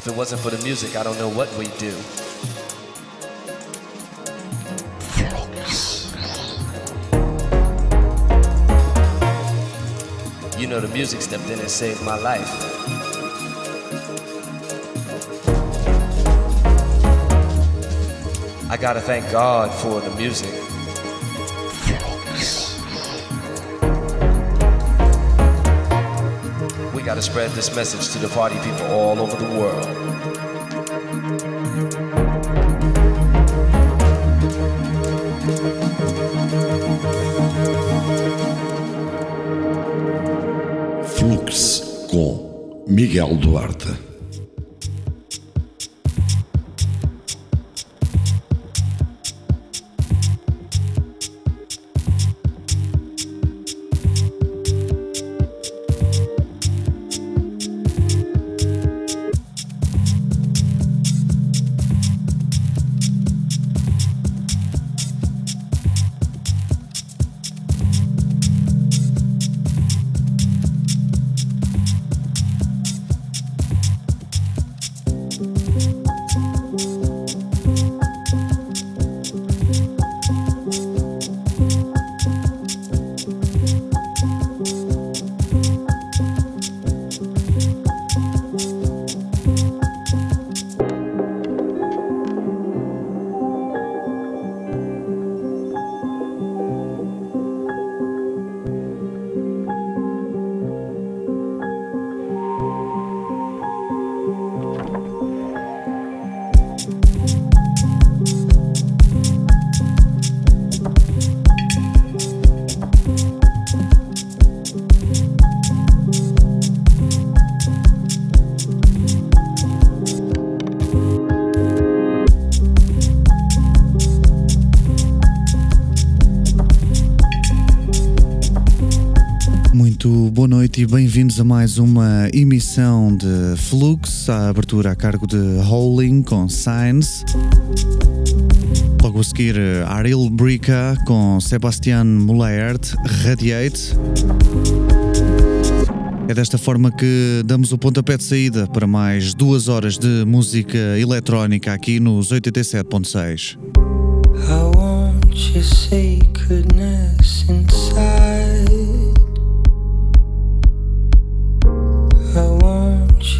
If it wasn't for the music, I don't know what we'd do. You know, the music stepped in and saved my life. I gotta thank God for the music. Gotta spread this message to the party people all over the world. Flux com Miguel Duarte. Bem-vindos a mais uma emissão de Flux, a abertura a cargo de Howling com Signs. Logo a seguir, Ariel Brica com Sebastian Mulaert, Radiate. É desta forma que damos o pontapé de saída para mais duas horas de música eletrónica aqui nos 87.6. I want your sacredness inside.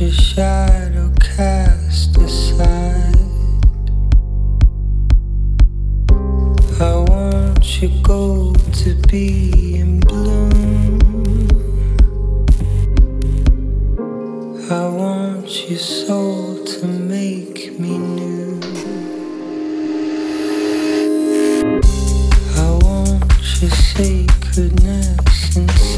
Your shadow cast aside. I want your gold to be in bloom. I want your soul to make me new. I want your sacredness inside.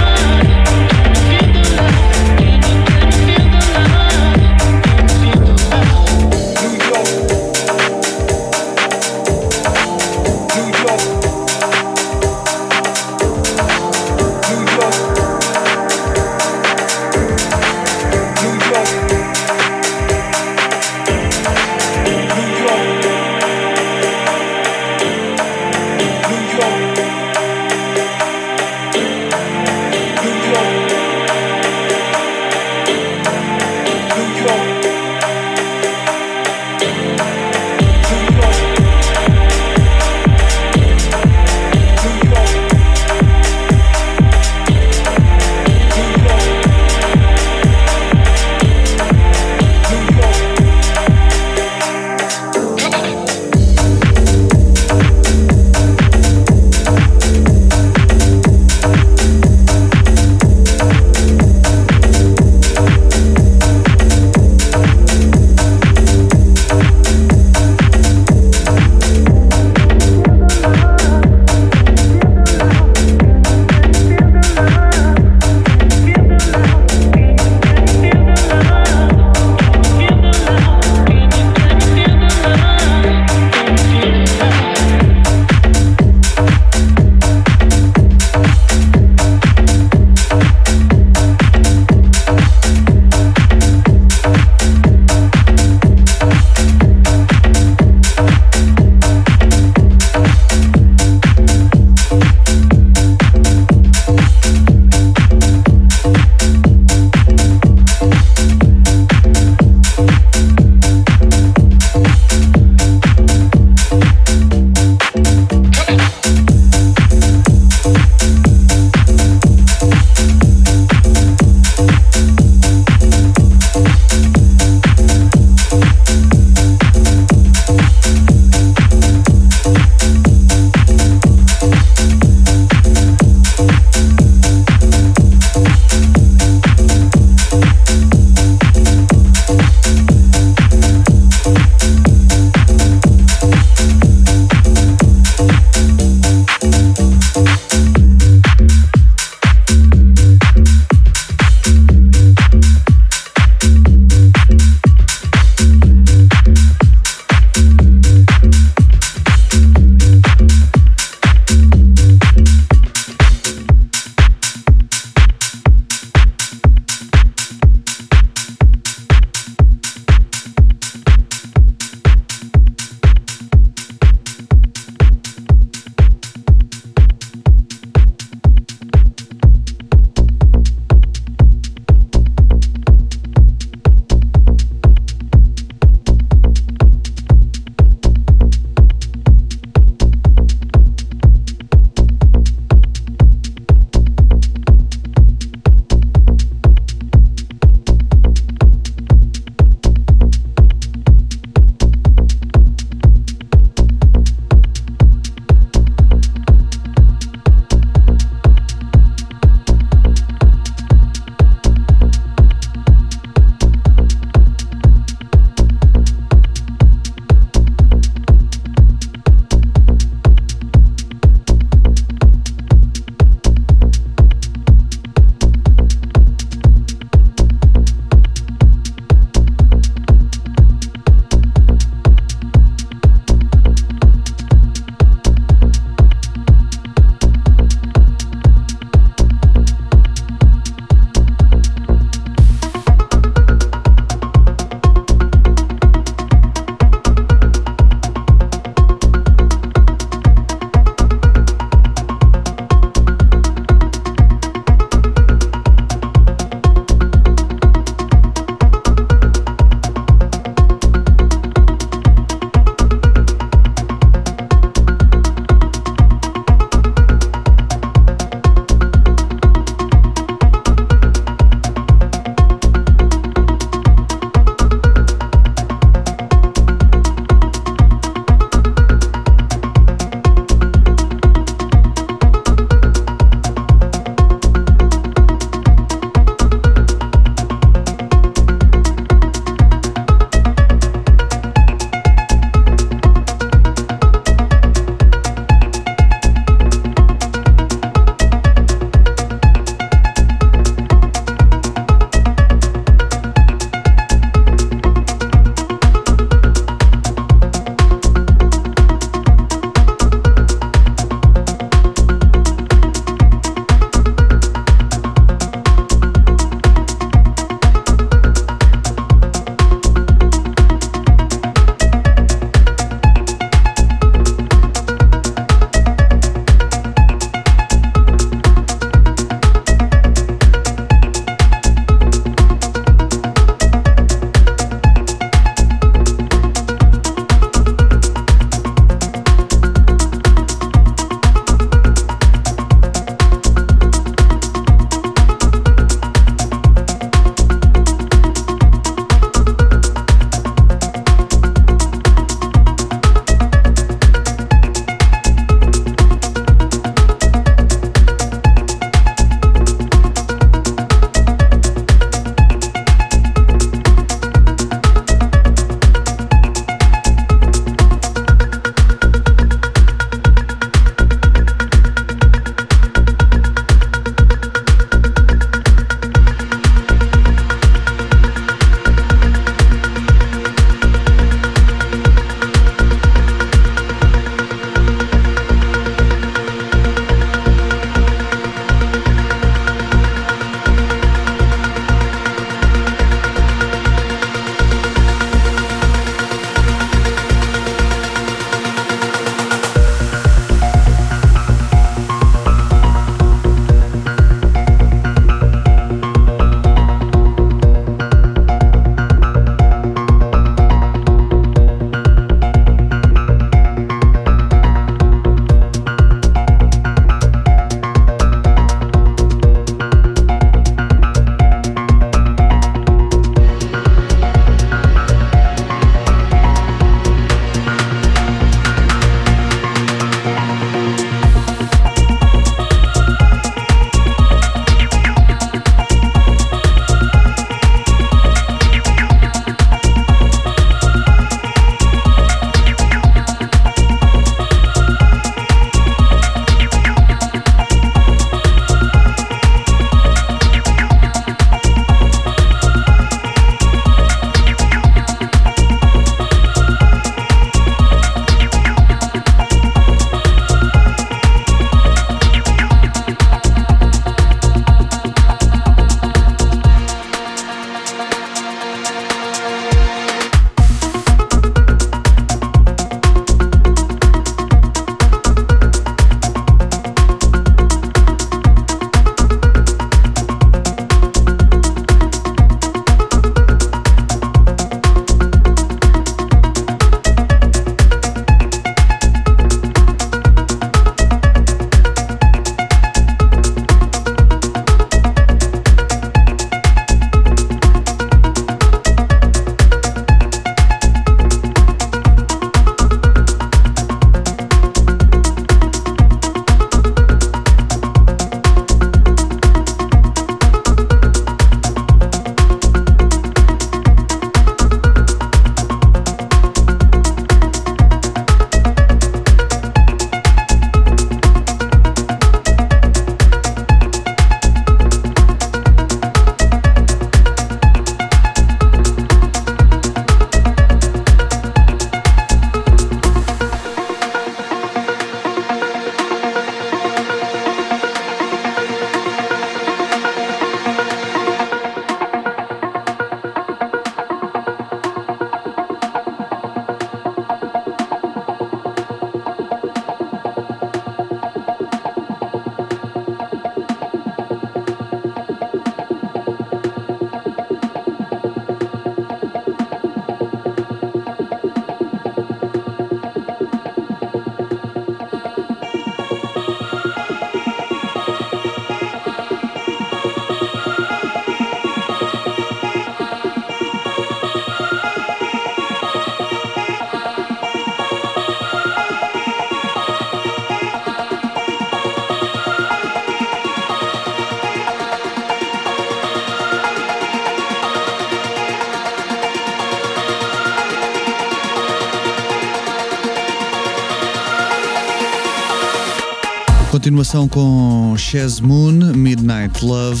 Continuação com Chaz Moon, Midnight Love.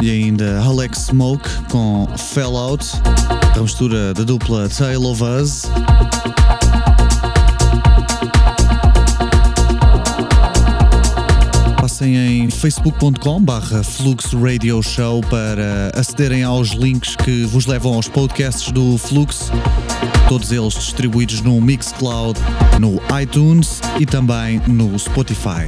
E ainda Alex Smoke com Fallout, a mistura da dupla Tale of Us. Passem em facebook.com barra Flux Radio Show para acederem aos links que vos levam aos podcasts do Flux, todos eles distribuídos no Mixcloud, no iTunes e também no Spotify.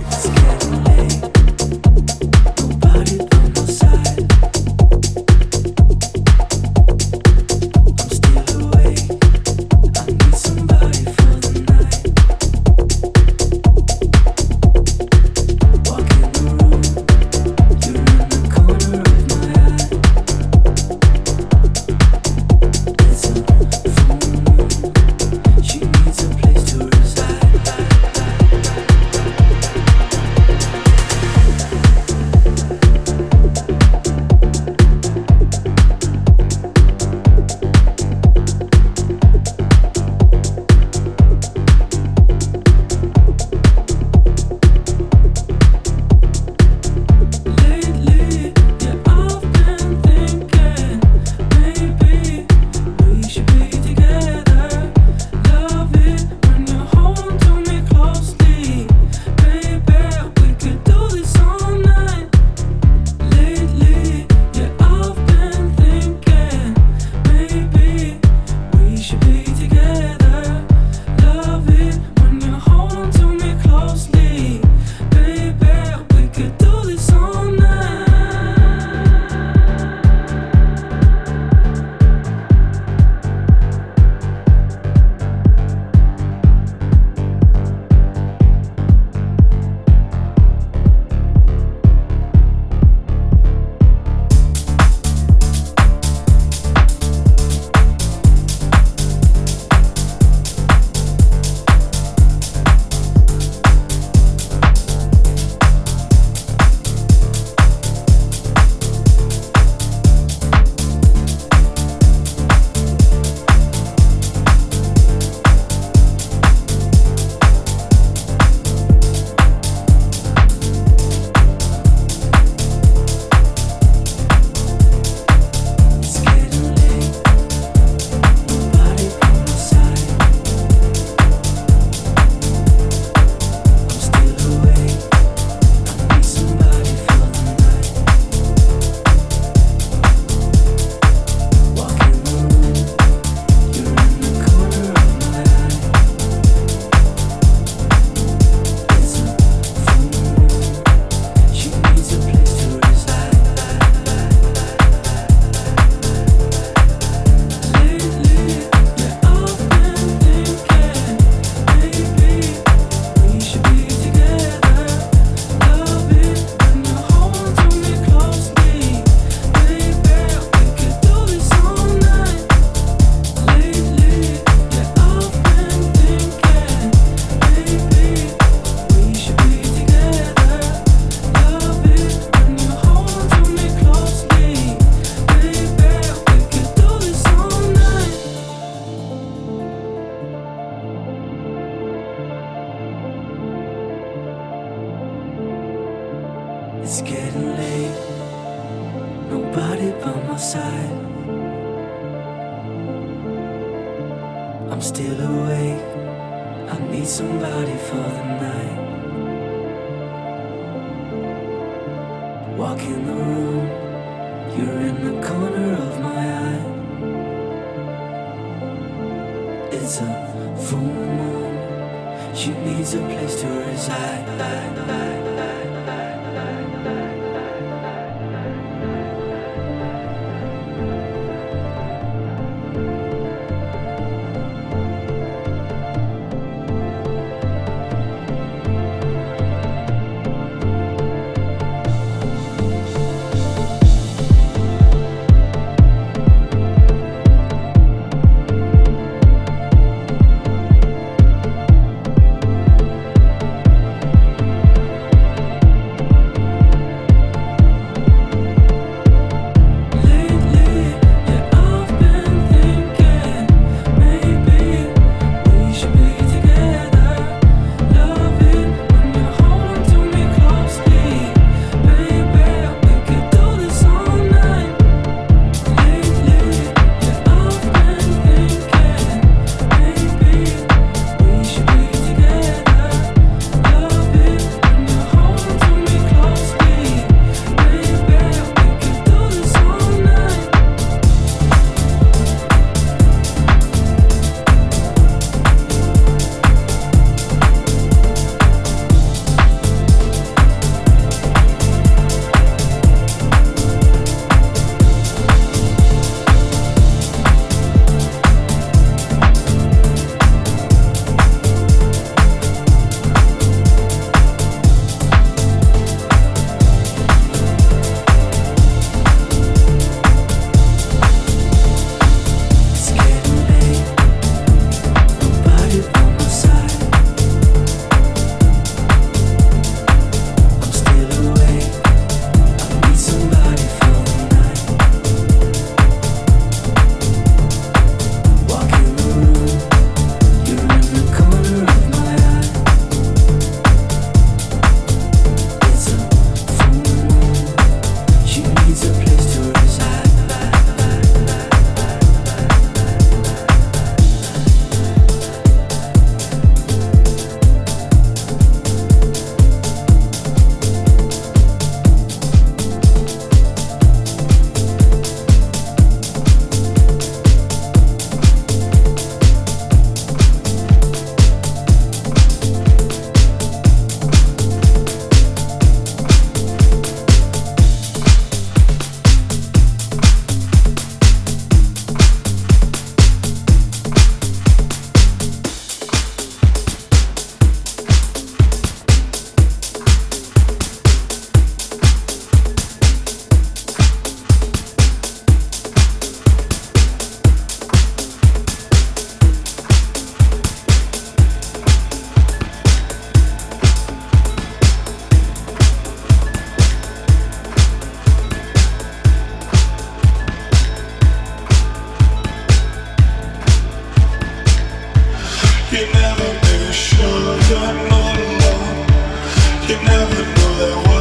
full moon. She needs a place to reside.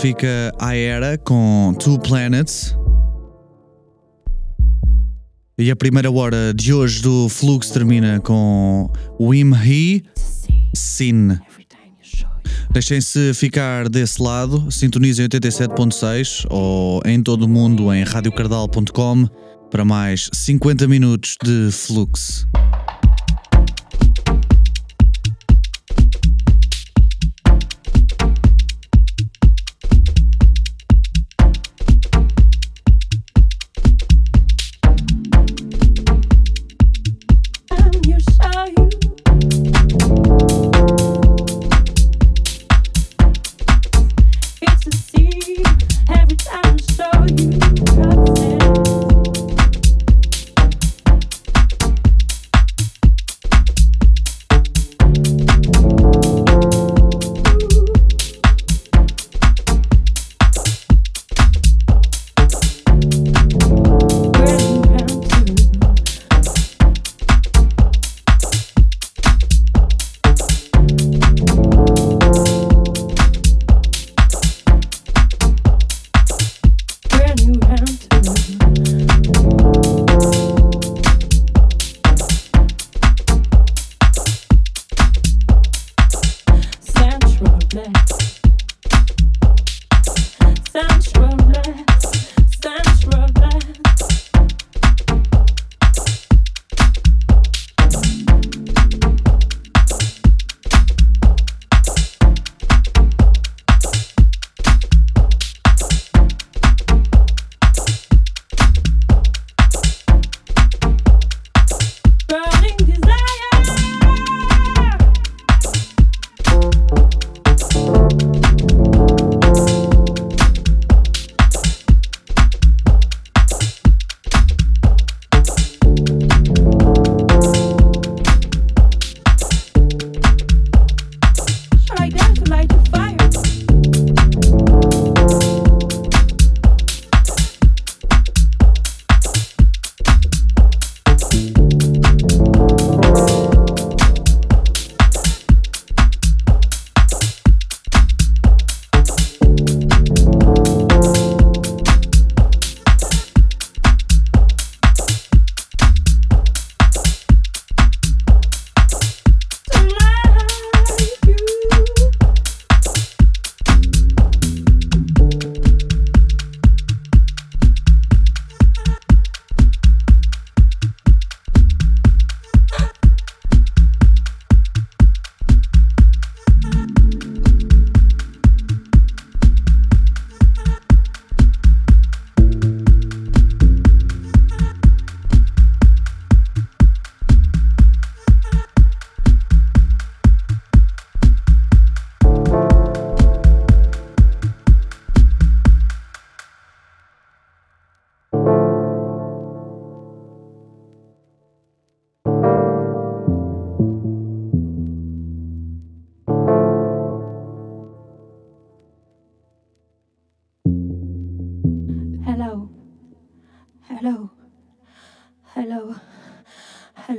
Fica Aera com Two Planets. E a primeira hora de hoje do Flux termina com Wim He Sin. Deixem-se ficar desse lado, sintonizem 87.6 ou em todo o mundo em radiocardal.com para mais 50 minutos de Flux.